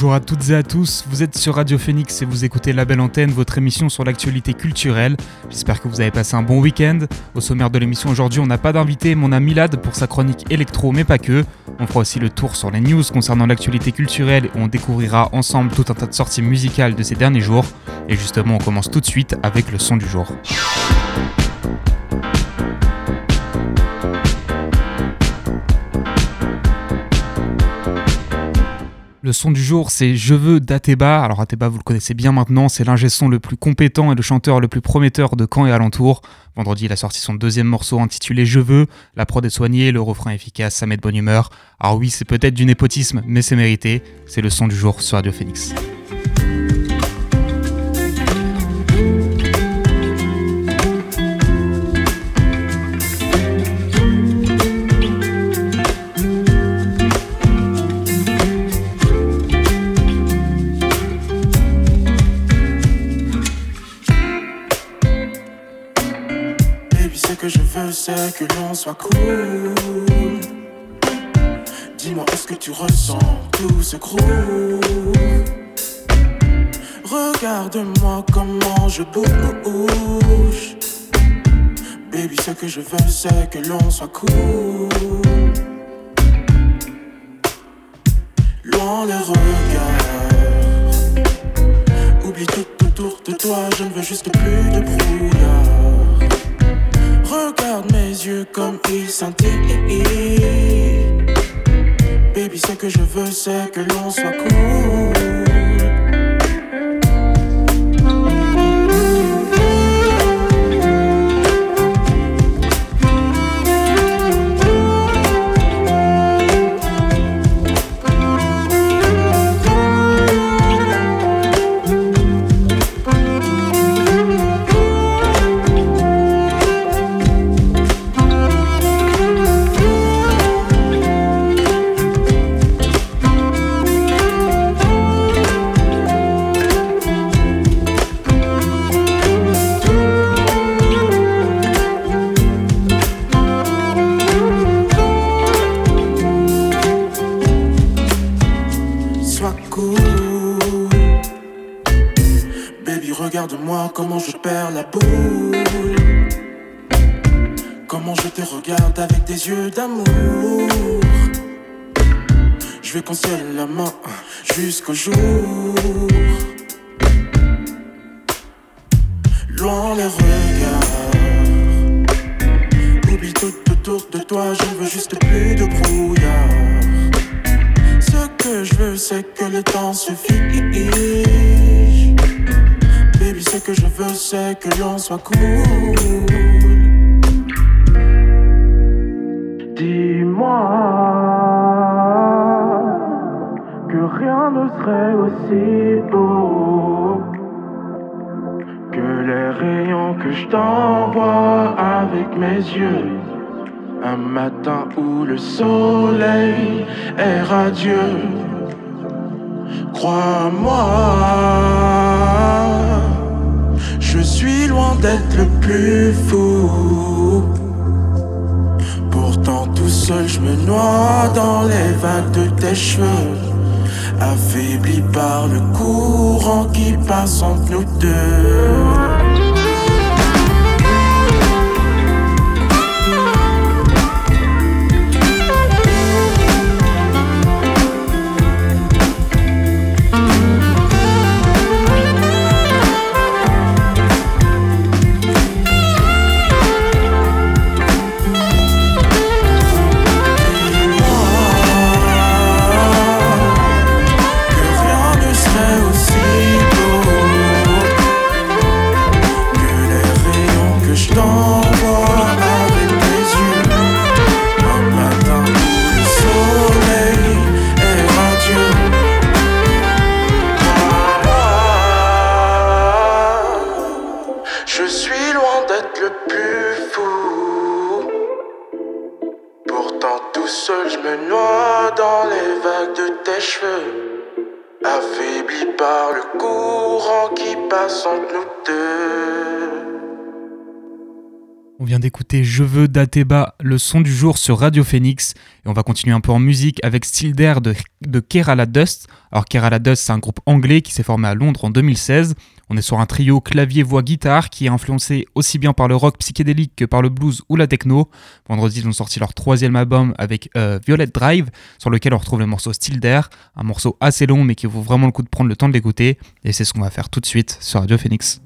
Bonjour à toutes et à tous, vous êtes sur Radio Phoenix et vous écoutez La Belle Antenne, votre émission sur l'actualité culturelle. J'espère que vous avez passé un bon week-end. Au sommaire de l'émission aujourd'hui, on n'a pas d'invité, mais on a Milad pour sa chronique électro, mais pas que. On fera aussi le tour sur les news concernant l'actualité culturelle et on découvrira ensemble tout un tas de sorties musicales de ces derniers jours. Et justement, on commence tout de suite avec le son du jour. Le son du jour, c'est Je veux d'Ateba. Alors Ateba, vous le connaissez bien maintenant, c'est l'ingé son le plus compétent et le chanteur le plus prometteur de Caen et alentour. Vendredi, il a sorti son deuxième morceau intitulé Je veux. La prod est soignée, le refrain efficace, ça met de bonne humeur. Alors oui, c'est peut-être du népotisme, mais c'est mérité. C'est le son du jour sur Radio Phoenix. C'est que l'on soit cool. Dis-moi, est-ce que tu ressens tout ce groove? Regarde-moi comment je bouge. Baby, ce que je veux, c'est que l'on soit cool. Loin les regards. Oublie tout autour de toi, je ne veux juste plus de brouillard. Regarde mes yeux comme scintillent. Baby, ce que je veux, c'est que l'on soit cool. Je veux qu'on se la main jusqu'au jour. Loin les regards. Oublie tout autour de toi, je veux juste plus de brouillard. Ce que je veux, c'est que le temps suffit. Baby, ce que je veux, c'est que l'on soit cool. Aussi beau que les rayons que je t'envoie avec mes yeux. Un matin où le soleil est radieux. Crois-moi, je suis loin d'être le plus fou seul, je me noie dans les vagues de tes cheveux. Affaibli par le courant qui passe entre nous deux. On vient d'écouter Je veux d'Ateba, le son du jour sur Radio Phoenix. Et on va continuer un peu en musique avec Still Dare de, Kerala Dust. Alors Kerala Dust, c'est un groupe anglais qui s'est formé à Londres en 2016. On est sur un trio clavier-voix-guitare qui est influencé aussi bien par le rock psychédélique que par le blues ou la techno. Vendredi, ils ont sorti leur troisième album avec euh, Violet Drive, sur lequel on retrouve le morceau Still Dare, un morceau assez long mais qui vaut vraiment le coup de prendre le temps de l'écouter. Et c'est ce qu'on va faire tout de suite sur Radio Phoenix.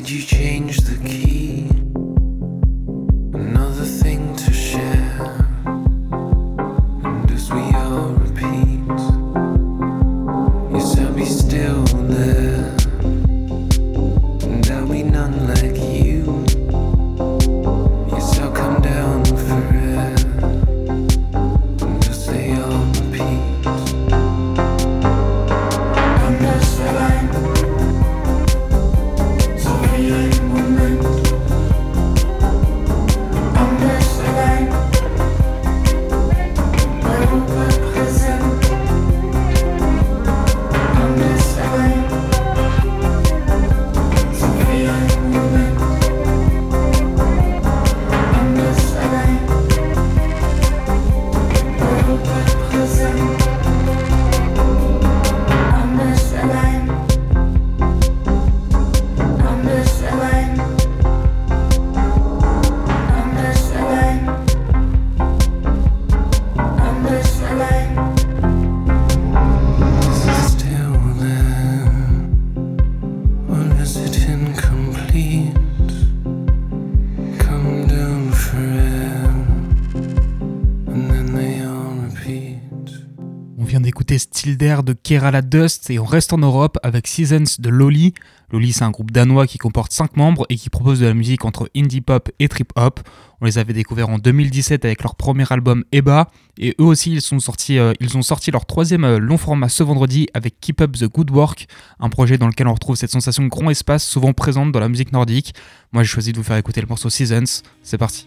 did you change de Kerala Dust et on reste en Europe avec Seasons de Loli. Loli c'est un groupe danois qui comporte 5 membres et qui propose de la musique entre indie pop et trip hop. On les avait découverts en 2017 avec leur premier album Eba et eux aussi ils, sont sortis, euh, ils ont sorti leur troisième euh, long format ce vendredi avec Keep Up the Good Work, un projet dans lequel on retrouve cette sensation de grand espace souvent présente dans la musique nordique. Moi j'ai choisi de vous faire écouter le morceau Seasons, c'est parti.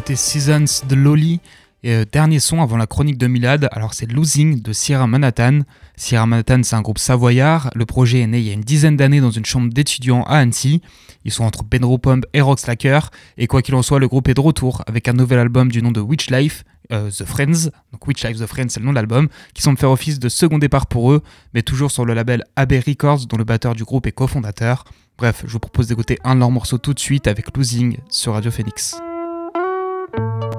Seasons de Loli. Et euh, dernier son avant la chronique de Milad, alors c'est Losing de Sierra Manhattan. Sierra Manhattan, c'est un groupe savoyard. Le projet est né il y a une dizaine d'années dans une chambre d'étudiants à Annecy. Ils sont entre Benro Pump et Rock Slacker. Et quoi qu'il en soit, le groupe est de retour avec un nouvel album du nom de Witch Life, euh, The Friends. Donc Witch Life The Friends, c'est le nom de l'album, qui semble faire office de second départ pour eux, mais toujours sur le label AB Records, dont le batteur du groupe est cofondateur. Bref, je vous propose d'écouter un de leurs morceaux tout de suite avec Losing sur Radio Phoenix. you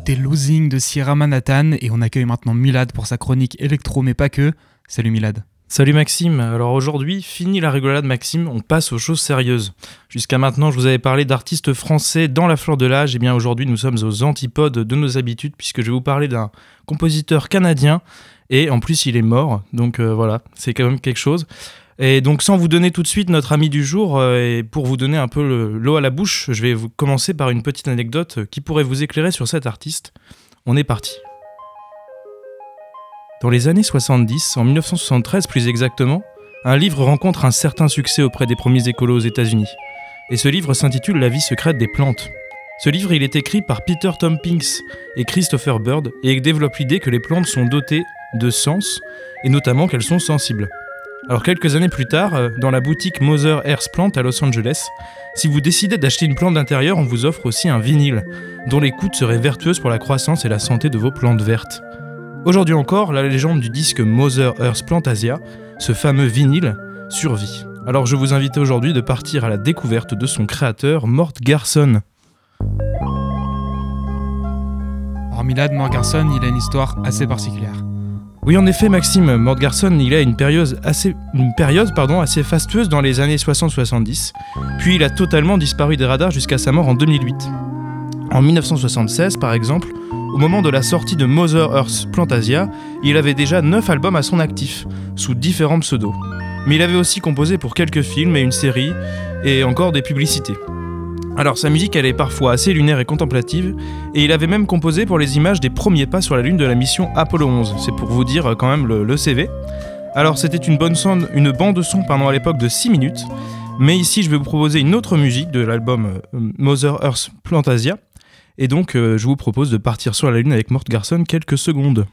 de Sierra Manhattan et on accueille maintenant Milad pour sa chronique électro mais pas que. Salut Milad. Salut Maxime, alors aujourd'hui, fini la rigolade Maxime, on passe aux choses sérieuses. Jusqu'à maintenant, je vous avais parlé d'artistes français dans la fleur de l'âge, et bien aujourd'hui nous sommes aux antipodes de nos habitudes puisque je vais vous parler d'un compositeur canadien, et en plus il est mort, donc euh, voilà, c'est quand même quelque chose. Et donc sans vous donner tout de suite notre ami du jour, euh, et pour vous donner un peu l'eau à la bouche, je vais commencer par une petite anecdote qui pourrait vous éclairer sur cet artiste. On est parti. Dans les années 70, en 1973 plus exactement, un livre rencontre un certain succès auprès des premiers écolos aux États-Unis. Et ce livre s'intitule La vie secrète des plantes. Ce livre, il est écrit par Peter Tompkins et Christopher Bird et développe l'idée que les plantes sont dotées de sens et notamment qu'elles sont sensibles. Alors quelques années plus tard, euh, dans la boutique Mother Earth Plant à Los Angeles, si vous décidez d'acheter une plante d'intérieur, on vous offre aussi un vinyle, dont l'écoute serait vertueuse pour la croissance et la santé de vos plantes vertes. Aujourd'hui encore, la légende du disque Mother Earth Plantasia, ce fameux vinyle, survit. Alors je vous invite aujourd'hui de partir à la découverte de son créateur, Mort Garson. Alors Milad, Mort Garson, il a une histoire assez particulière. Oui, en effet, Maxime, Mort Garson, il a une période assez fastueuse dans les années 60-70, puis il a totalement disparu des radars jusqu'à sa mort en 2008. En 1976, par exemple, au moment de la sortie de Mother Earth Plantasia, il avait déjà 9 albums à son actif, sous différents pseudos. Mais il avait aussi composé pour quelques films et une série, et encore des publicités. Alors sa musique elle est parfois assez lunaire et contemplative, et il avait même composé pour les images des premiers pas sur la Lune de la mission Apollo 11, c'est pour vous dire quand même le, CV. Alors c'était une, bonne son, une bande de son pendant à l'époque de 6 minutes, mais ici je vais vous proposer une autre musique de l'album euh, Mother Earth Plantasia, et donc, euh, je vous propose de partir sur la Lune avec Mort Garson quelques secondes.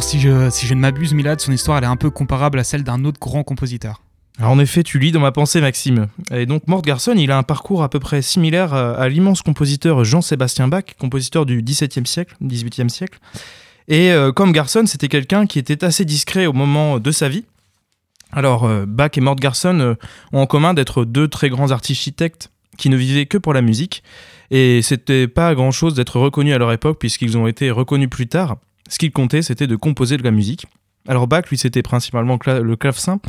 Si je, ne m'abuse, Milad, son histoire elle est un peu comparable à celle d'un autre grand compositeur. Alors en effet, tu lis dans ma pensée, Maxime. Et donc Mort Garson, il a un parcours à peu près similaire à l'immense compositeur Jean-Sébastien Bach, compositeur du XVIIe siècle, XVIIIe siècle. Et euh, comme Garson, c'était quelqu'un qui était assez discret au moment de sa vie. Alors euh, Bach et Mort Garson euh, ont en commun d'être deux très grands architectes qui ne vivaient que pour la musique. Et c'était pas grand chose d'être reconnus à leur époque, puisqu'ils ont été reconnus plus tard. Ce qu'il comptait, c'était de composer de la musique. Alors Bach, lui, c'était principalement le clavecin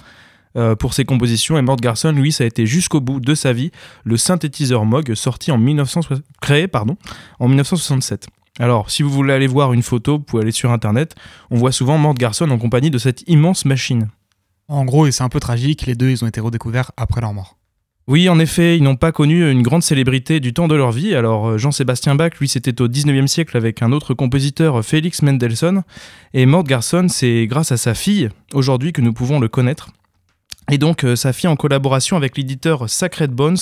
euh, pour ses compositions, et Mort Garson, lui, ça a été jusqu'au bout de sa vie le synthétiseur Moog, sorti en 1960, créé pardon, en 1967. Alors, si vous voulez aller voir une photo, vous pouvez aller sur internet. On voit souvent Mort Garson en compagnie de cette immense machine. En gros, et c'est un peu tragique, les deux, ils ont été redécouverts après leur mort. Oui, en effet, ils n'ont pas connu une grande célébrité du temps de leur vie. Alors, euh, Jean-Sébastien Bach, lui, c'était au 19e siècle avec un autre compositeur, Félix Mendelssohn. Et Mort Garson, c'est grâce à sa fille, aujourd'hui, que nous pouvons le connaître. Et donc, euh, sa fille, en collaboration avec l'éditeur Sacred Bones,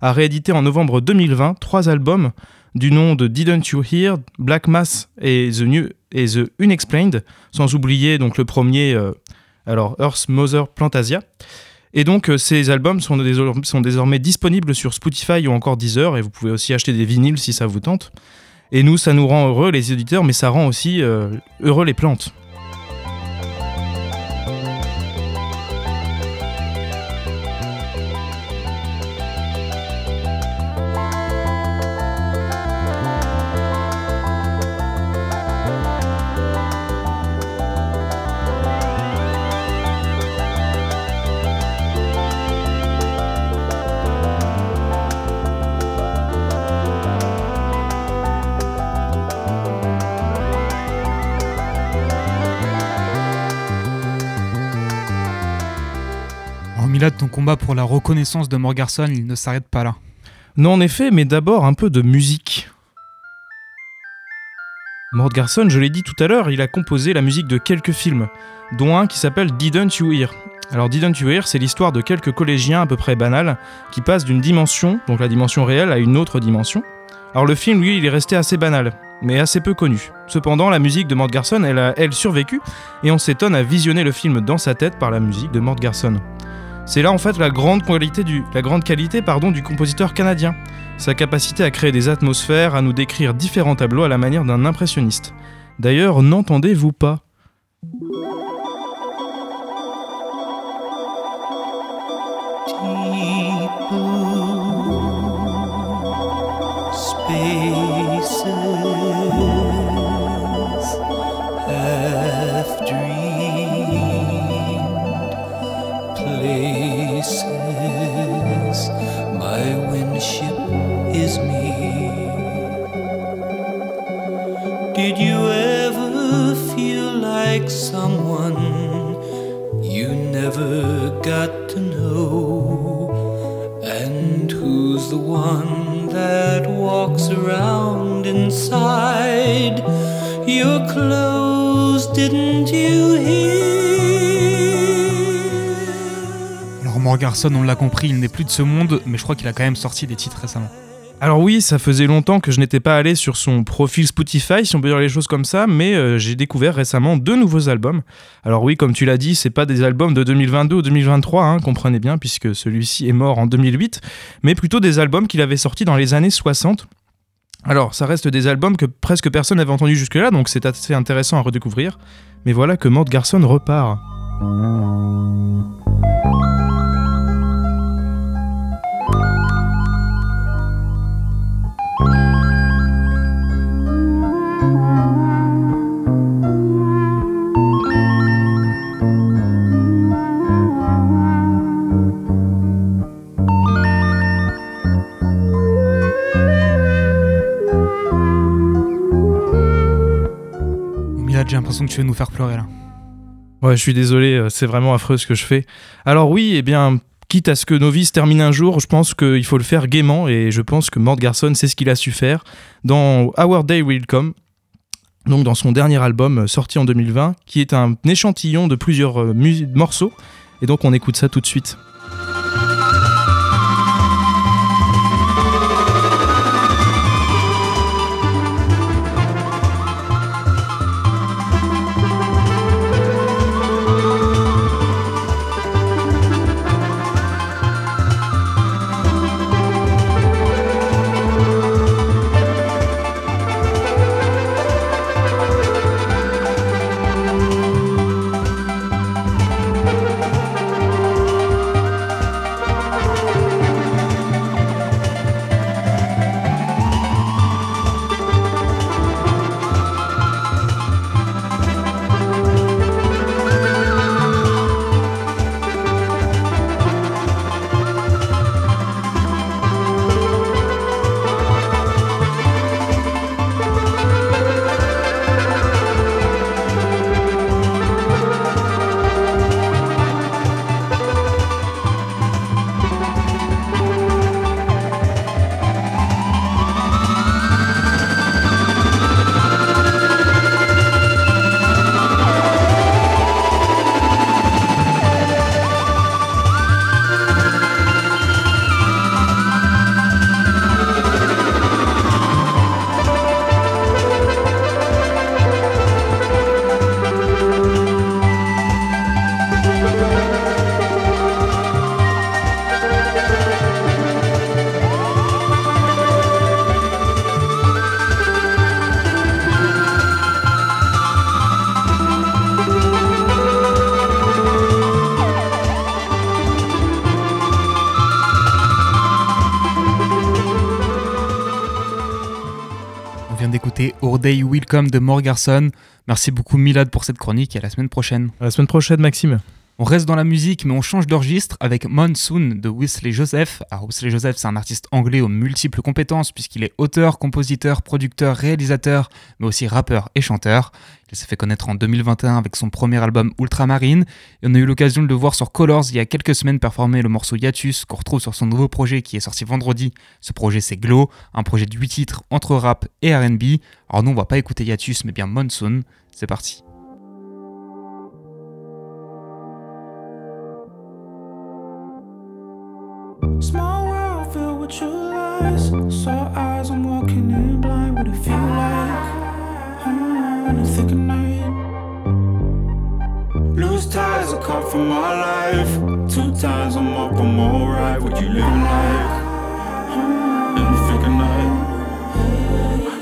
a réédité en novembre 2020 trois albums du nom de Didn't You Hear, Black Mass et The, Unexplained, sans oublier donc le premier, euh, alors Earth Mother Plantasia. Et donc, euh, ces albums sont, désormais disponibles sur Spotify ou encore Deezer, et vous pouvez aussi acheter des vinyles si ça vous tente. Et nous, ça nous rend heureux, les éditeurs, mais ça rend aussi euh, heureux les plantes. Pour la reconnaissance de Morgarson, il ne s'arrête pas là. Non, en effet, mais d'abord un peu de musique. Mort Garson, je l'ai dit tout à l'heure, il a composé la musique de quelques films, dont un qui s'appelle Didn't You Hear. Alors Didn't You Hear, c'est l'histoire de quelques collégiens à peu près banals qui passent d'une dimension, donc la dimension réelle, à une autre dimension. Alors le film, lui, il est resté assez banal, mais assez peu connu. Cependant, la musique de Mort Garson, elle a, elle, survécu, et on s'étonne à visionner le film dans sa tête par la musique de Mort Garson. C'est là en fait la grande qualité du, compositeur canadien sa capacité à créer des atmosphères, à nous décrire différents tableaux à la manière d'un impressionniste. D'ailleurs, n'entendez-vous pas? Your clothes? Didn't you hear? Alors Morgarson, on l'a compris, il n'est plus de ce monde, mais je crois qu'il a quand même sorti des titres récemment. Alors oui, ça faisait longtemps que je n'étais pas allé sur son profil Spotify, si on peut dire les choses comme ça, mais euh, j'ai découvert récemment deux nouveaux albums. Alors oui, comme tu l'as dit, c'est pas des albums de 2022 ou 2023, hein, comprenez bien, puisque celui-ci est mort en 2008, mais plutôt des albums qu'il avait sortis dans les années 60. Alors, ça reste des albums que presque personne n'avait entendu jusque-là, donc c'est assez intéressant à redécouvrir. Mais voilà que Mort Garson repart. J'ai l'impression que tu vas nous faire pleurer là. Ouais, je suis désolé, euh, c'est vraiment affreux ce que je fais. Alors oui, eh bien, quitte à ce que nos vies se terminent un jour, je pense qu'il faut le faire gaiement et je pense que Mort Garson c'est ce qu'il a su faire dans Our Day Will Come. Donc dans son dernier album euh, sorti en 2020, qui est un échantillon de plusieurs euh, morceaux. Et donc on écoute ça tout de suite. Day Welcome de Morgarson. Merci beaucoup Milad pour cette chronique et à la semaine prochaine. À la semaine prochaine Maxime. On reste dans la musique, mais on change de registre avec Monsoon de Wesley Joseph. Alors, Wesley Joseph, c'est un artiste anglais aux multiples compétences, puisqu'il est auteur, compositeur, producteur, réalisateur, mais aussi rappeur et chanteur. Il s'est fait connaître en 2021 avec son premier album Ultramarine, et on a eu l'occasion de le voir sur Colors il y a quelques semaines performer le morceau Yatus, qu'on retrouve sur son nouveau projet qui est sorti vendredi. Ce projet, c'est Glow, un projet de 8 titres entre rap et RB. Alors, nous, on va pas écouter Yatus, mais bien Monsoon. C'est parti. Cut for my life. Two times I'm up, I'm alright. What you living like? Hmm.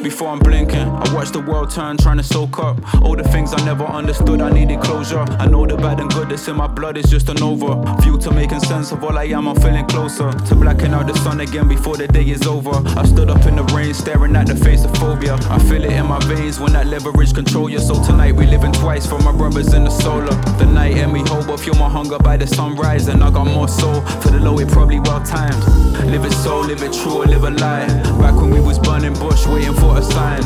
Before I'm blinking, I watch the world turn, trying to soak up all the things I never understood. I needed closure. I know the bad and good that's in my blood is just an overview to making sense of all I am. I'm feeling closer to blacking out the sun again before the day is over. I stood up in the rain, staring at the face of phobia. I feel it in my veins when that leverage control you. So tonight we living twice for my brothers in the solar. The night and we hope, but feel my hunger by the sunrise. And I got more soul for the low, it probably well timed. Live it so, live it true, live a lie. Back when we was burning bush, waiting for a sign.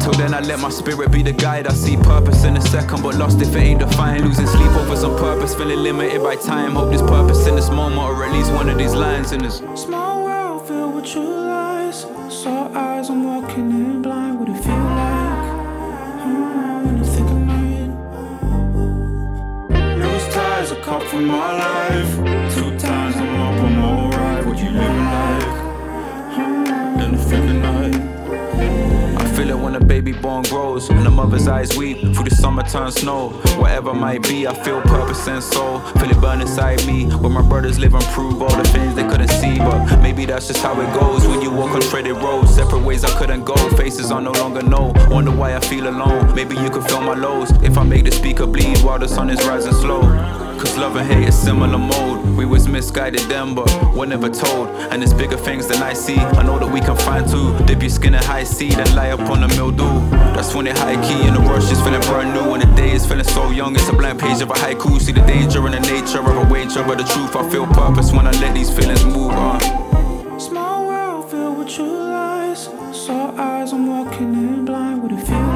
Till then, I let my spirit be the guide. I see purpose in a second, but lost if it ain't defined. Losing sleep over some purpose, feeling limited by time. Hope there's purpose in this moment, or at least one of these lines in this. Small world filled with true lies. Saw eyes, I'm walking in blind. What it feel like? Hmm, the thick of night. Lose ties, I cut from my life. A baby born grows and the mother's eyes weep through the summer turn snow. Whatever might be, I feel purpose and soul. Feel it burn inside me. Where my brothers live and prove all the things they couldn't see. But maybe that's just how it goes when you walk on treaded roads. Separate ways I couldn't go. Faces I no longer know. Wonder why I feel alone. Maybe you could feel my lows if I make the speaker bleed while the sun is rising slow. Cause love and hate is similar mode. We was misguided then, but we're never told. And there's bigger things than I see. I know that we can find too. Dip your skin in high seed and lie up on the mildew. That's when it high key and the rush is feeling brand new. And the day is feeling so young. It's a blank page of a haiku. See the danger in the nature of a wager. But the truth, I feel purpose when I let these feelings move on. Small world filled with true lies. Saw eyes, I'm walking in blind. What it feel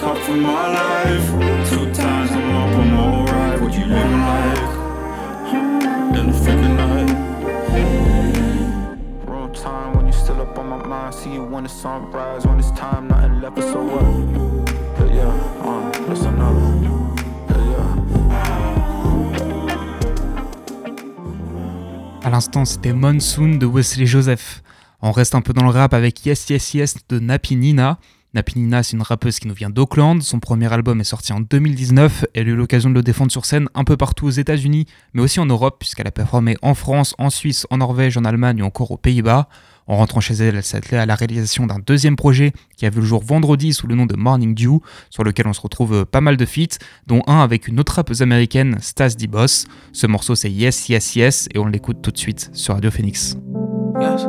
cut from my life. Two times I'm up, I'm alright. What you living like? In the of night. Wrong time when you still up on my mind. See you when the sunrise. When it's time, nothing left, but so what? Yeah, yeah, uh, listen up. À l'instant, c'était Monsoon de Wesley Joseph. On reste un peu dans le rap avec Yes Yes Yes de Napi Nina. Napi Nina, c'est une rappeuse qui nous vient d'Auckland. Son premier album est sorti en 2019. Elle a eu l'occasion de le défendre sur scène un peu partout aux États-Unis, mais aussi en Europe, puisqu'elle a performé en France, en Suisse, en Norvège, en Allemagne ou encore aux Pays-Bas. En rentrant chez elle, elle attelée à la réalisation d'un deuxième projet qui a vu le jour vendredi sous le nom de Morning Dew, sur lequel on se retrouve euh, pas mal de feats, dont un avec une autre rappeuse américaine, Stas D. Boss. Ce morceau c'est Yes Yes Yes et on l'écoute tout de suite sur Radio Phoenix. Yes.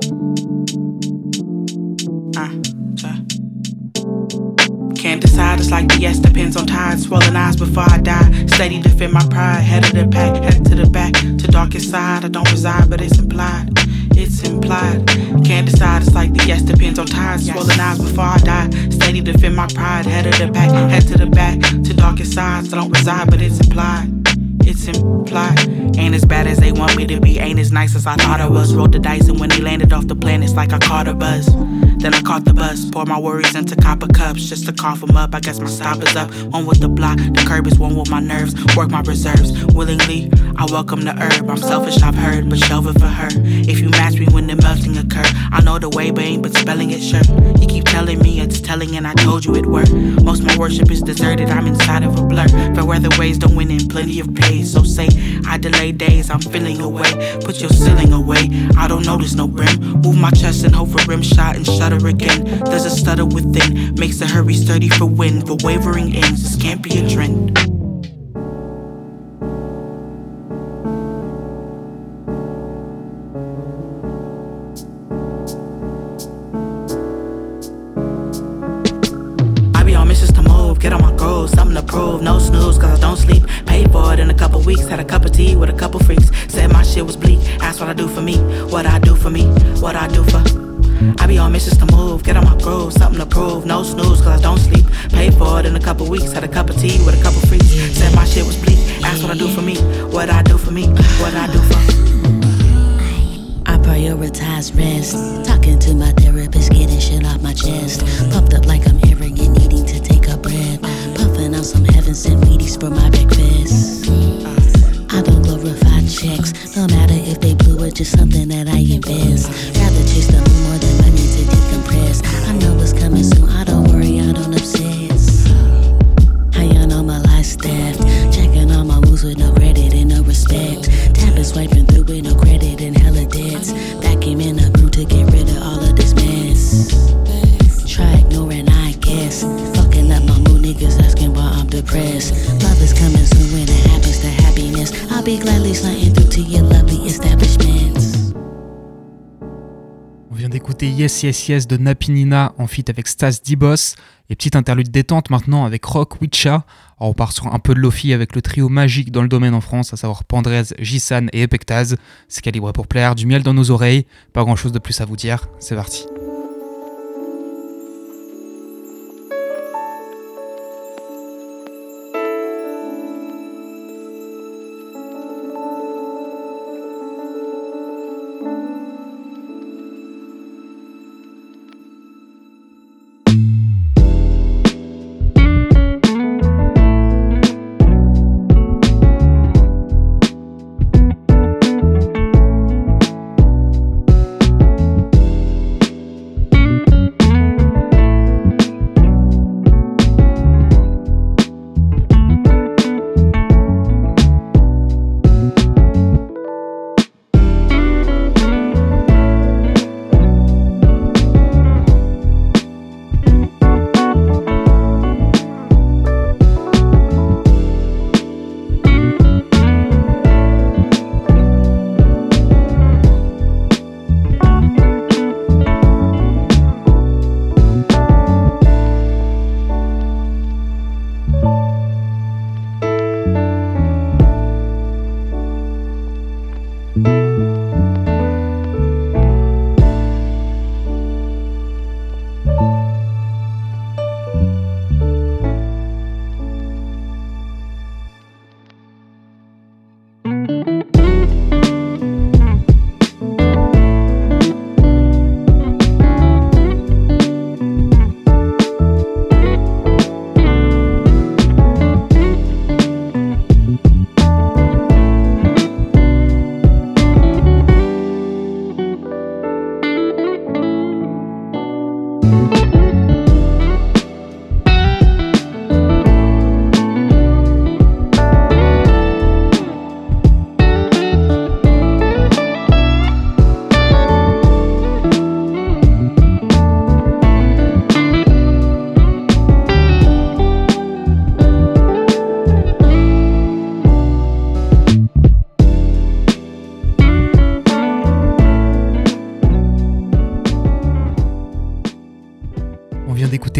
Can't decide, it's like the yes depends on tides. Swollen eyes before I die. Steady defend my pride. Head of the pack, head to the back. To darkest side, I don't reside, but it's implied. It's implied. Can't decide, it's like the yes depends on tides. Swollen eyes before I die. Steady defend my pride. Head of the pack, head to the back. To darkest sides, I don't reside, but it's implied. It's implied. Ain't as bad as they want me to be. Ain't as nice as I thought I was. Rolled the dice and when they landed off the plane, it's like I caught a buzz. Then I caught the bus. Pour my worries into copper cups just to cough them up. I guess my stop is up. One with the block, the curb is one with my nerves. Work my reserves. Willingly, I welcome the herb. I'm selfish, I've heard, but shelve it for her. If you match me when the melting occur, I know the way, but ain't but spelling it sure. You keep telling me it's telling, and I told you it were. Most my worship is deserted. I'm inside of a blur. Fair weather ways don't win in plenty of So say I delay days. I'm feeling away. Put your ceiling away. I don't notice no brim. Move my chest and hope for rim shot and shudder again. There's a stutter within. Makes the hurry sturdy for wind. For wavering ends. This can't be a trend. Get on my goals, something to prove. No snooze, cause I don't sleep. Paid for it in a couple weeks. Had a cup of tea with a couple freaks. Said my shit was bleak. Asked what I do for me. What I do for me. What I do for. I be on missions to move, get on my groove, something to prove. No snooze, cause I don't sleep. Paid for it in a couple weeks, had a cup of tea with a couple freaks. Said my shit was bleak. Asked what I do for me, what I do for me, what I do for. I prioritize rest. Talking to my therapist, getting shit off my chest. Pumped up like I'm Out some heaven sent Wheaties for my breakfast. I don't glorify checks, no matter if they blue or just something that I invest. Rather chase the more than money to decompress. I know what's coming soon, I don't worry, I don't Yes de Napinina en feat avec Stas D-Boss. Et petite interlude détente maintenant avec Rock Witcha. Alors on part sur un peu de Lofi avec le trio magique dans le domaine en France, à savoir Pandrez, Jisan et Epectaz. C'est calibré pour plaire, du miel dans nos oreilles. Pas grand chose de plus à vous dire. C'est parti.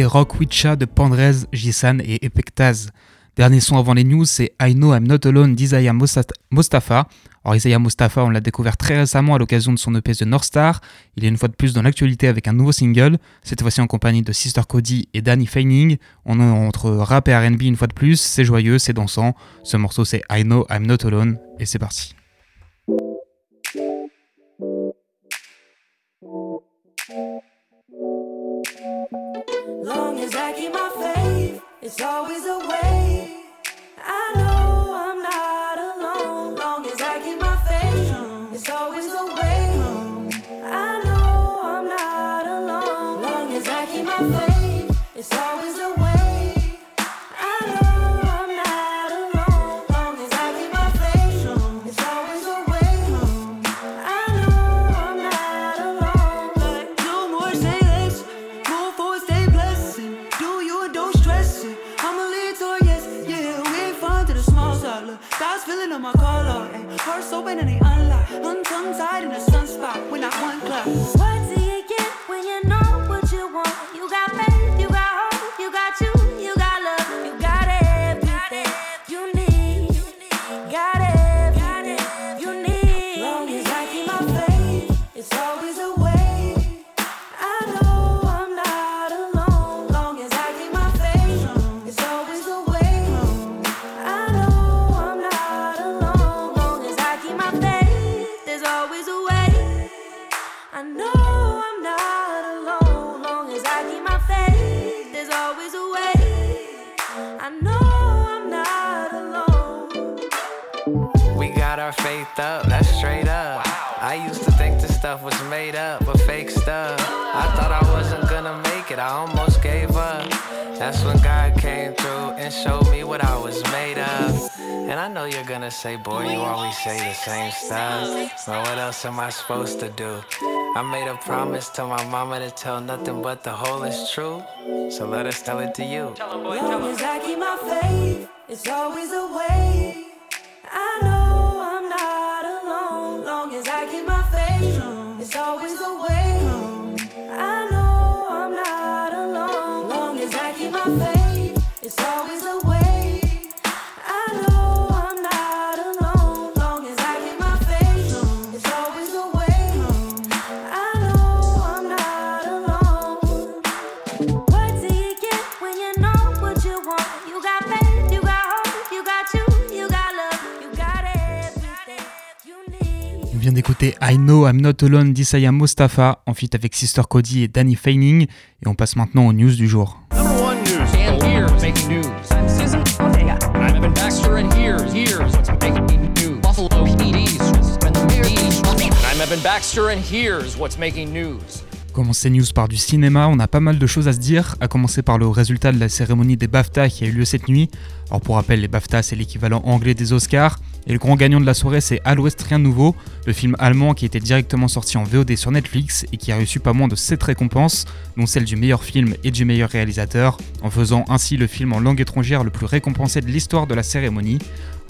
Rock Witcha de Pandrez, Jisan et Epectaz. Dernier son avant les news, c'est I Know I'm Not Alone d'Isaiah Mostafa. Alors Isaiah Mostafa, on l'a découvert très récemment à l'occasion de son EP The North Star. Il est une fois de plus dans l'actualité avec un nouveau single, cette fois-ci en compagnie de Sister Cody et Danny Feining. On est entre rap et R&B une fois de plus, c'est joyeux, c'est dansant. Ce morceau c'est I Know I'm Not Alone et c'est parti. It's always a way. And you're gonna say, boy, you always say the same stuff. But what else am I supposed to do? I made a promise to my mama to tell nothing but the whole is true. So let us tell it to you. Long as I keep my faith, it's always a way. I know I'm not alone. Long as I keep my faith, it's always a way. D'écouter I Know I'm Not Alone d'Isaiah Mostafa en feat avec Sister Cody et Danny Feining et on passe maintenant aux news du jour. Number one news. And here's making news. I'm Evan Baxter, and here's here's what's making news? Making news. Par du cinéma, on a pas mal de choses à se dire, à commencer par le résultat de la cérémonie des BAFTA qui a eu lieu cette nuit. Alors pour rappel, les BAFTA c'est l'équivalent anglais des Oscars, et le grand gagnant de la soirée c'est Al West Rien Nouveau, le film allemand qui était directement sorti en VOD sur Netflix et qui a reçu pas moins de 7 récompenses, dont celle du meilleur film et du meilleur réalisateur, en faisant ainsi le film en langue étrangère le plus récompensé de l'histoire de la cérémonie.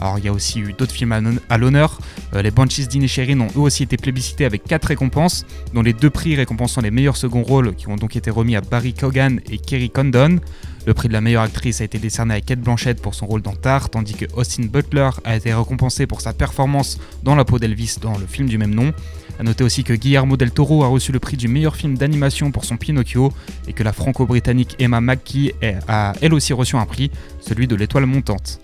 Alors il y a aussi eu d'autres films à l'hon- à l'honneur. Euh, les Banshees d'Inisherin ont eux aussi été plébiscités avec 4 récompenses, dont les deux prix récompensant les meilleurs seconds rôles qui ont donc été remis à Barry Cogan et Kerry Condon. Le prix de la meilleure actrice a été décerné à Kate Blanchett pour son rôle dans Tar, tandis que Austin Butler a été récompensé pour sa performance dans la peau d'Elvis dans le film du même nom. A noter aussi que Guillermo del Toro a reçu le prix du meilleur film d'animation pour son Pinocchio et que la franco-britannique Emma McKee a elle aussi reçu un prix, celui de l'étoile montante.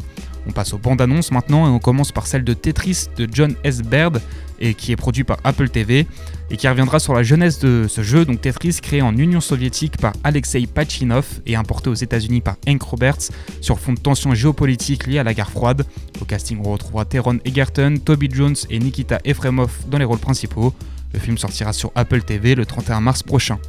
On passe aux bandes annonces maintenant et on commence par celle de Tetris de John S. Baird et qui est produit par Apple TV et qui reviendra sur la jeunesse de ce jeu, donc Tetris créé en Union soviétique par Alexei Pachinov et importé aux États-Unis par Hank Roberts sur fond de tensions géopolitiques liées à la guerre froide. Au casting, on retrouvera Teron Egerton, Toby Jones et Nikita Efremov dans les rôles principaux. Le film sortira sur Apple TV le 31 mars prochain.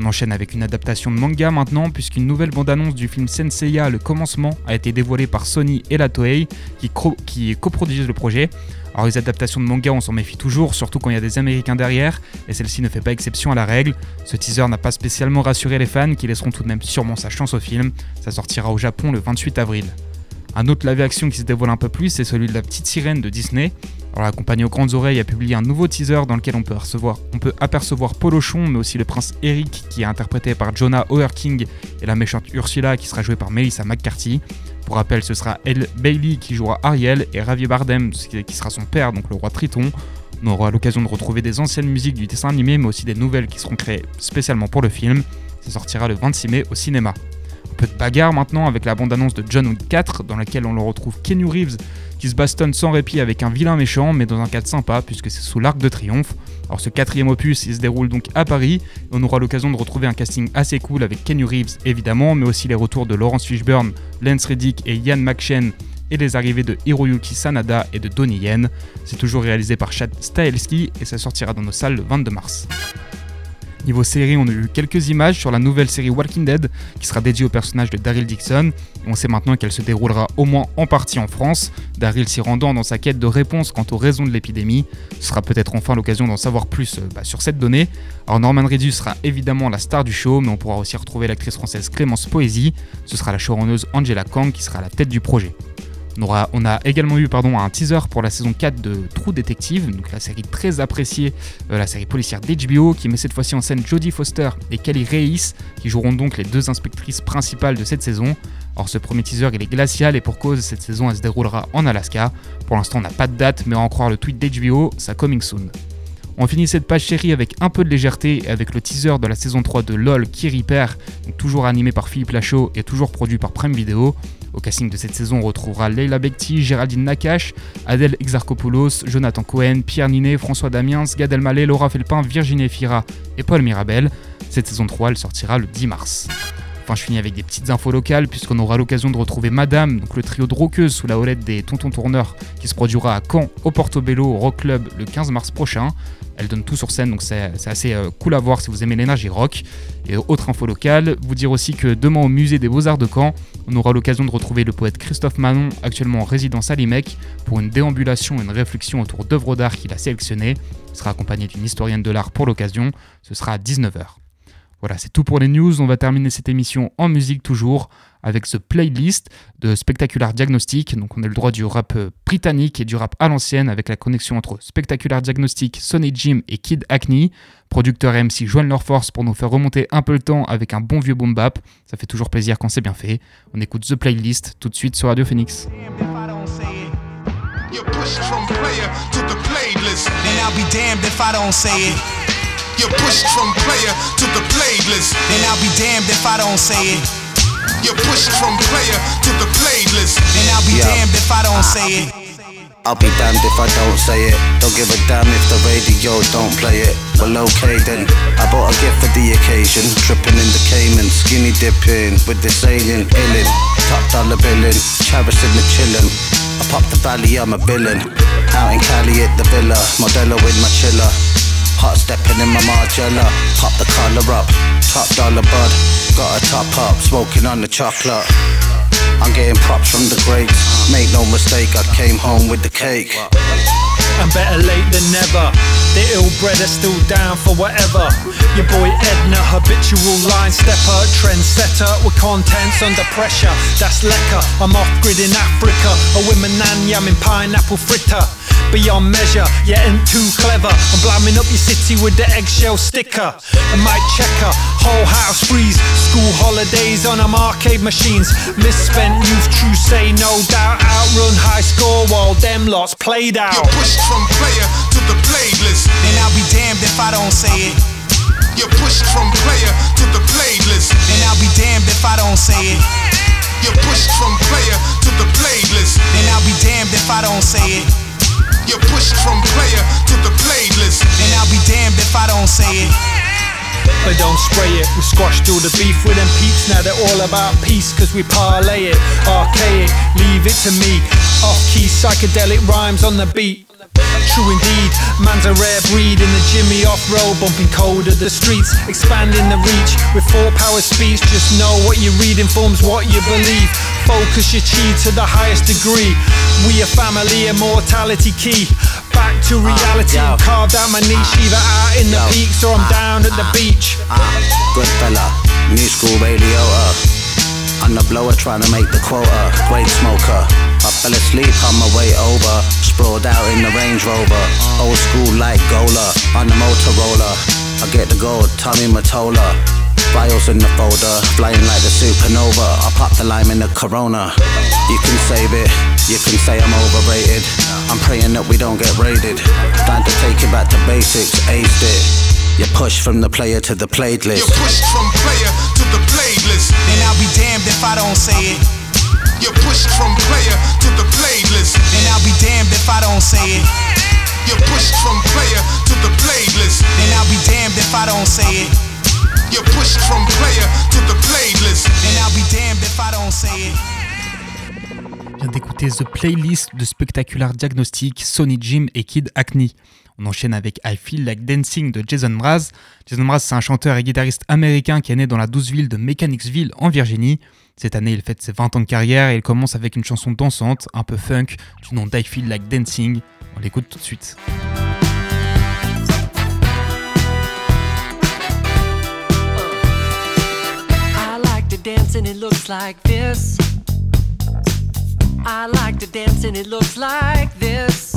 On enchaîne avec une adaptation de manga maintenant, puisqu'une nouvelle bande-annonce du film Senseiya Le Commencement a été dévoilée par Sony et la qui, qui coproduisent le projet. Alors les adaptations de manga, on s'en méfie toujours, surtout quand il y a des Américains derrière, et celle-ci ne fait pas exception à la règle. Ce teaser n'a pas spécialement rassuré les fans, qui laisseront tout de même sûrement sa chance au film. Ça sortira au Japon le 28 avril. Un autre live-action qui se dévoile un peu plus, c'est celui de la petite sirène de Disney. Alors la compagnie aux grandes oreilles a publié un nouveau teaser dans lequel on peut, on peut apercevoir Polochon, mais aussi le prince Eric qui est interprété par Jonah O'Herking et la méchante Ursula qui sera jouée par Melissa McCarthy. Pour rappel, ce sera Elle Bailey qui jouera Ariel et Ravi Bardem qui sera son père, donc le roi Triton. On aura l'occasion de retrouver des anciennes musiques du dessin animé, mais aussi des nouvelles qui seront créées spécialement pour le film. Ça sortira le 26 mai au cinéma. Un peu de bagarre maintenant avec la bande-annonce de John Wick 4, dans laquelle on retrouve Keanu Reeves qui se bastonne sans répit avec un vilain méchant, mais dans un cadre sympa, puisque c'est sous l'Arc de Triomphe. Alors ce quatrième opus, il se déroule donc à Paris, et on aura l'occasion de retrouver un casting assez cool avec Keanu Reeves évidemment, mais aussi les retours de Laurence Fishburne, Lance Reddick et Ian McShane, et les arrivées de Hiroyuki Sanada et de Donnie Yen. C'est toujours réalisé par Chad Stahelski, et ça sortira dans nos salles le 22 mars. Niveau série, on a eu quelques images sur la nouvelle série Walking Dead qui sera dédiée au personnage de Daryl Dixon. On sait maintenant qu'elle se déroulera au moins en partie en France, Daryl s'y rendant dans sa quête de réponse quant aux raisons de l'épidémie. Ce sera peut-être enfin l'occasion d'en savoir plus euh, bah, sur cette donnée. Alors Norman Reedus sera évidemment la star du show, mais on pourra aussi retrouver l'actrice française Clémence Poésy. Ce sera la showrunneuse Angela Kang qui sera à la tête du projet. On, a également eu pardon, un teaser pour la saison 4 de True Detective, la série très appréciée, euh, la série policière d'HBO, qui met cette fois-ci en scène Jodie Foster et Kelly Reis, qui joueront donc les deux inspectrices principales de cette saison. Or ce premier teaser il est glacial et pour cause cette saison elle se déroulera en Alaska. Pour l'instant on n'a pas de date mais à en croire le tweet d'HBO, ça coming soon. On finit cette page chérie avec un peu de légèreté et avec le teaser de la saison 3 de LOL qui donc toujours animé par Philippe Lachaud et toujours produit par Prime Video. Au casting de cette saison, on retrouvera Leila Bekti, Géraldine Nakache, Adèle Exarchopoulos, Jonathan Cohen, Pierre Ninet, François Damiens, Gad Elmaleh, Laura Felpin, Virginie Fira et Paul Mirabel. Cette saison 3, elle sortira le 10 mars. Enfin, je finis avec des petites infos locales, puisqu'on aura l'occasion de retrouver Madame, le trio de rockeuses sous la houlette des Tontons Tourneurs, qui se produira à Caen, au Portobello, au Rock Club, le 15 mars prochain. Elle donne tout sur scène, donc c'est assez euh, cool à voir si vous aimez l'énergie rock. Et autre info locale, vous dire aussi que demain au musée des Beaux-Arts de Caen, on aura l'occasion de retrouver le poète Christophe Manon, actuellement en résidence à Limec, pour une déambulation et une réflexion autour d'œuvres d'art qu'il a sélectionnées. Il sera accompagné d'une historienne de l'art pour l'occasion. Ce sera à 19h. Voilà, c'est tout pour les news. On va terminer cette émission en musique toujours avec ce playlist de Spectacular Diagnostic. Donc on a le droit du rap euh, britannique et du rap à l'ancienne avec la connexion entre Spectacular Diagnostic, Sonny Jim et Kid Acne. Producteurs et MC joignent leur force pour nous faire remonter un peu le temps avec un bon vieux boom bap. Ça fait toujours plaisir quand c'est bien fait. On écoute The Playlist tout de suite sur Radio Phoenix. You're pushed from player to the playlist. And I'll be damned if I don't say it. You're pushed from player to the playlist. And I'll be damned if I don't say it. I'll be damned if I don't say it. Don't give a damn if the radio don't play it. Well, okay then. I bought a gift for the occasion. Tripping in the Cayman, skinny dipping with this alien illin. Top dollar billing, cherishing the chillin'. I pop the valley, I'm a villain. Out in Cali at the villa, Modelo with my chiller. Hot stepping in my Margiela, pop the collar up, top dollar bud, got a top up, smoking on the chocolate. I'm getting props from the greats, make no mistake, I came home with the cake. And better late than never. The ill bred are still down for whatever. Your boy Edna, habitual line stepper, trendsetter with contents under pressure. That's lekker. I'm off grid in Africa. A women nan in pineapple fritter beyond measure. You ain't too clever. I'm blaming up your city with the eggshell sticker. And my checker, whole house freeze. School holidays on them arcade machines. Misspent youth, true say no doubt. Outrun high score while them lots played out. You're pushed from player to the playlist. And I'll be damned if I don't say it. You're pushed from player to the playlist. And I'll be damned if I don't say it. You're pushed from player to the playlist. And I'll be damned if I don't say it. You're pushed from player to the playlist. And I'll be damned if I don't say it. But don't spray it, we squashed all the beef with them peeps. Now they're all about peace, cause we parlay it. Archaic, leave it to me. Off key psychedelic rhymes on the beat. True indeed, man's a rare breed in the Jimmy off road, bumping cold at the streets, expanding the reach with four power speech. Just know what you read informs what you believe. Focus your chi to the highest degree. We a family, immortality key. Back to reality, yo. carved out my niche, either out in the Yo. peaks or I'm down at the beach. Ah, good fella, new school radio. Uh. On the blower trying to make the quota. Great smoker. I fell asleep on my way over. Sprawled out in the Range Rover. Old school like Gola on the Motorola. I get the gold, Tommy Mottola. Files in the folder, flying like the supernova. I pop the lime in the Corona. You can save it, you can say I'm overrated. I'm praying that we don't get raided. Time to take it back to basics, aced it. You push from the player to the playlist. You're pushed from player to the playlist. And I'll be damned if I don't say it. You're pushed from player to the playlist. And I'll be damned if I don't say it. You're pushed from player to the playlist. And I'll be damned if I don't say it. You're pushed from player to the playlist. And I'll be damned if I don't say it. Vient d'écouter The Playlist de Spectacular Diagnostic, Sonny Jim et Kid Acne. On enchaîne avec I Feel Like Dancing de Jason Mraz. Jason Mraz, c'est un chanteur et guitariste américain qui est né dans la douce ville de Mechanicsville en Virginie. Cette année, il fête ses 20 ans de carrière et il commence avec une chanson dansante, un peu funk, du nom d'I Feel Like Dancing. On l'écoute tout de suite. I to dance and it looks like this. I like to dance and it looks like this.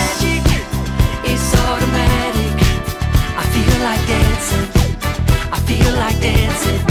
dancing.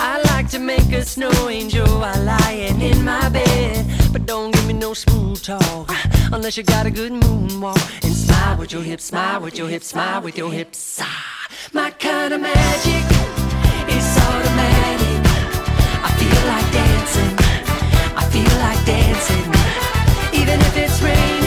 I like to make a snow angel while lying in my bed. But don't give me no smooth talk unless you got a good moonwalk. And smile with your hips, smile with your hips, smile with your hips. Ah, my kind of magic is automatic. I feel like dancing. I feel like dancing. Even if it's raining,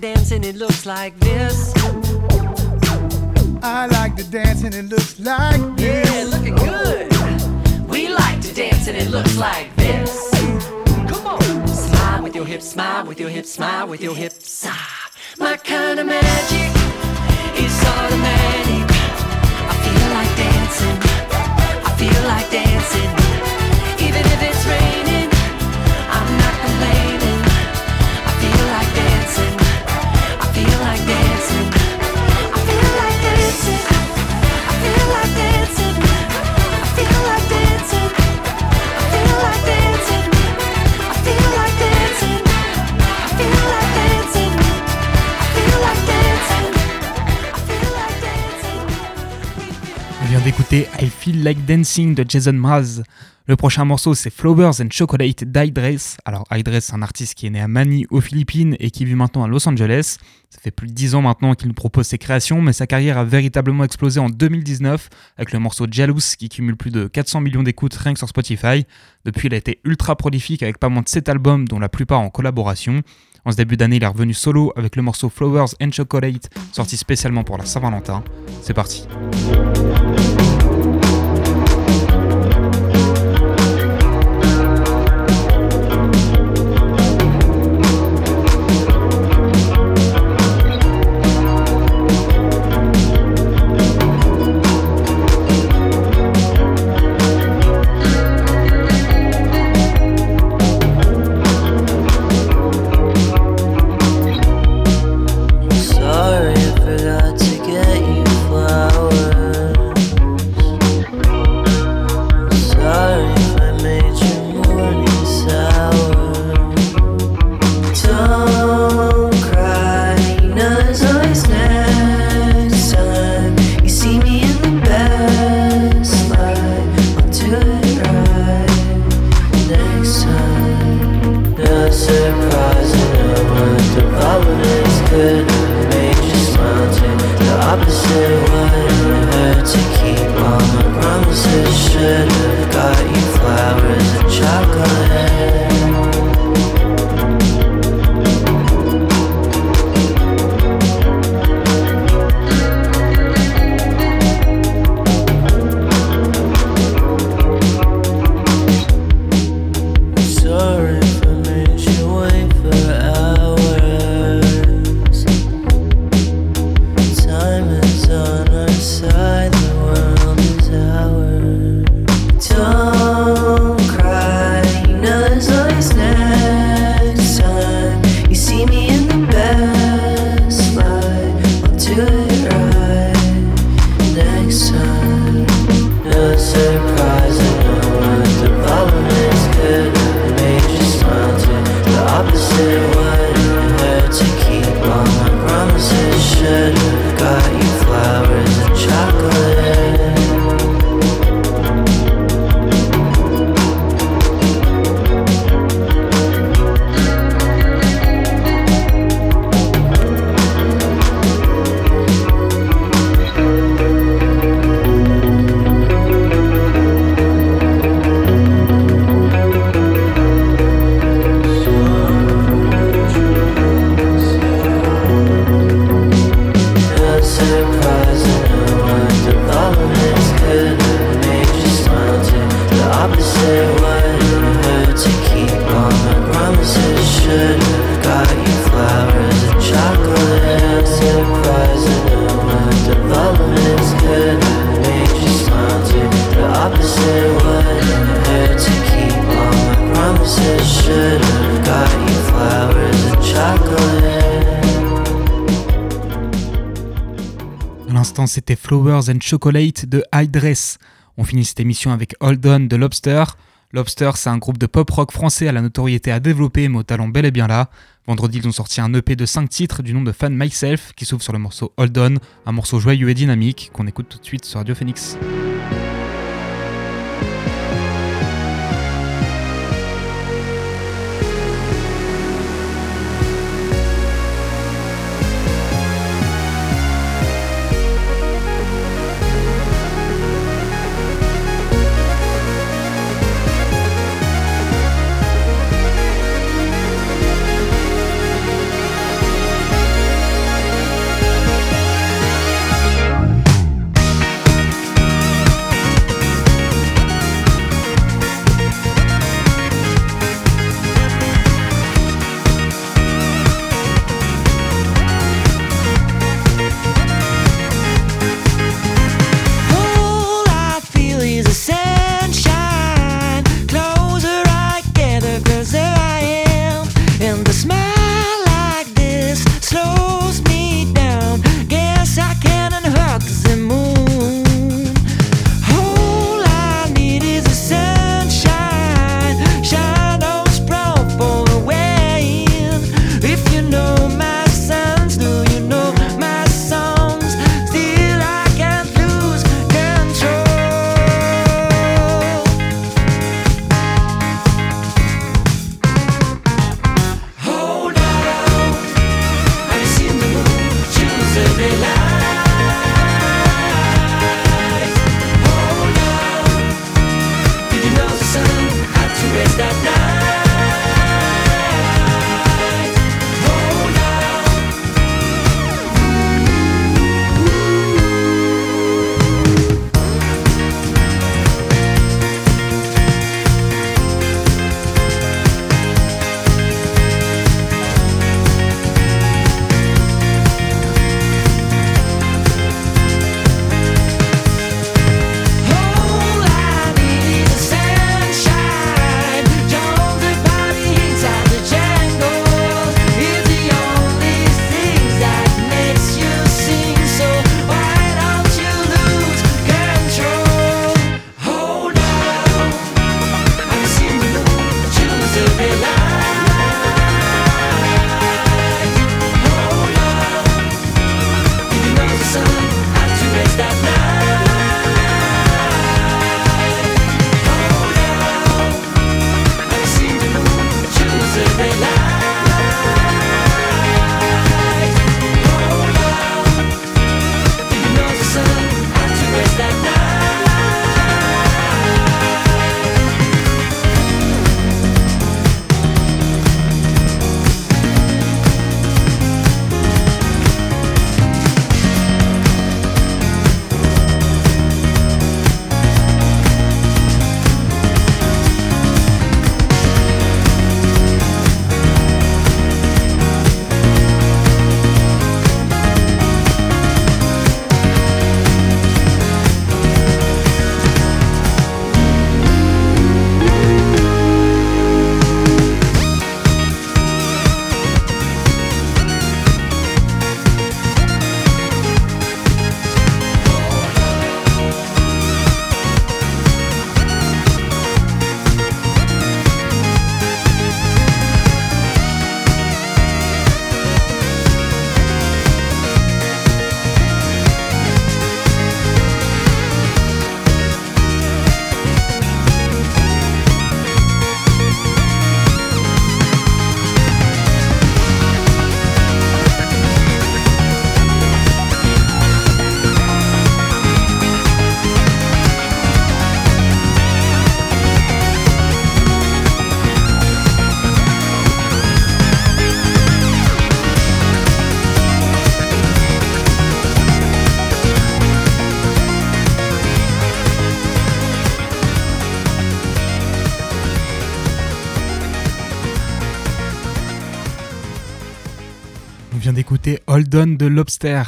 dance and it looks like this. I like to dance and it looks like this. Yeah, looking good. We like to dance and it looks like this. Come on. Smile with your hips, smile with your hips, smile with your hips. Ah, my kind of magic is automatic. I feel like dancing. I feel like dancing. D'écouter I Feel Like Dancing de Jason Mraz. Le prochain morceau c'est Flowers and Chocolate d'Idress. Alors Idress c'est un artiste qui est né à Manille aux Philippines et qui vit maintenant à Los Angeles. Ça fait plus de 10 ans maintenant qu'il nous propose ses créations, mais sa carrière a véritablement explosé en 2019 avec le morceau Jealous qui cumule plus de 400 millions d'écoutes rien que sur Spotify. Depuis il a été ultra prolifique avec pas moins de 7 albums dont la plupart en collaboration. En ce début d'année, il est revenu solo avec le morceau Flowers and Chocolate, sorti spécialement pour la Saint-Valentin. C'est parti. C'était Flowers and Chocolate de High. On finit cette émission avec Hold On de Lobster. Lobster, c'est un groupe de pop rock français à la notoriété à développer, mais au talent bel et bien là. Vendredi, ils ont sorti un EP de 5 titres du nom de Fan Myself qui s'ouvre sur le morceau Hold On, un morceau joyeux et dynamique qu'on écoute tout de suite sur Radio Phoenix. Hold de Lobster.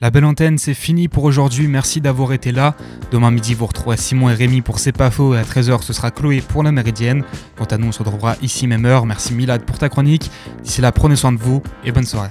La belle antenne, c'est fini pour aujourd'hui. Merci d'avoir été là. Demain midi, vous retrouverez Simon et Rémi pour C'est pas faux. Et à 13h, ce sera Chloé pour la Méridienne. Quant à nous, on se retrouvera ici même heure. Merci Milad pour ta chronique. D'ici là, prenez soin de vous et bonne soirée.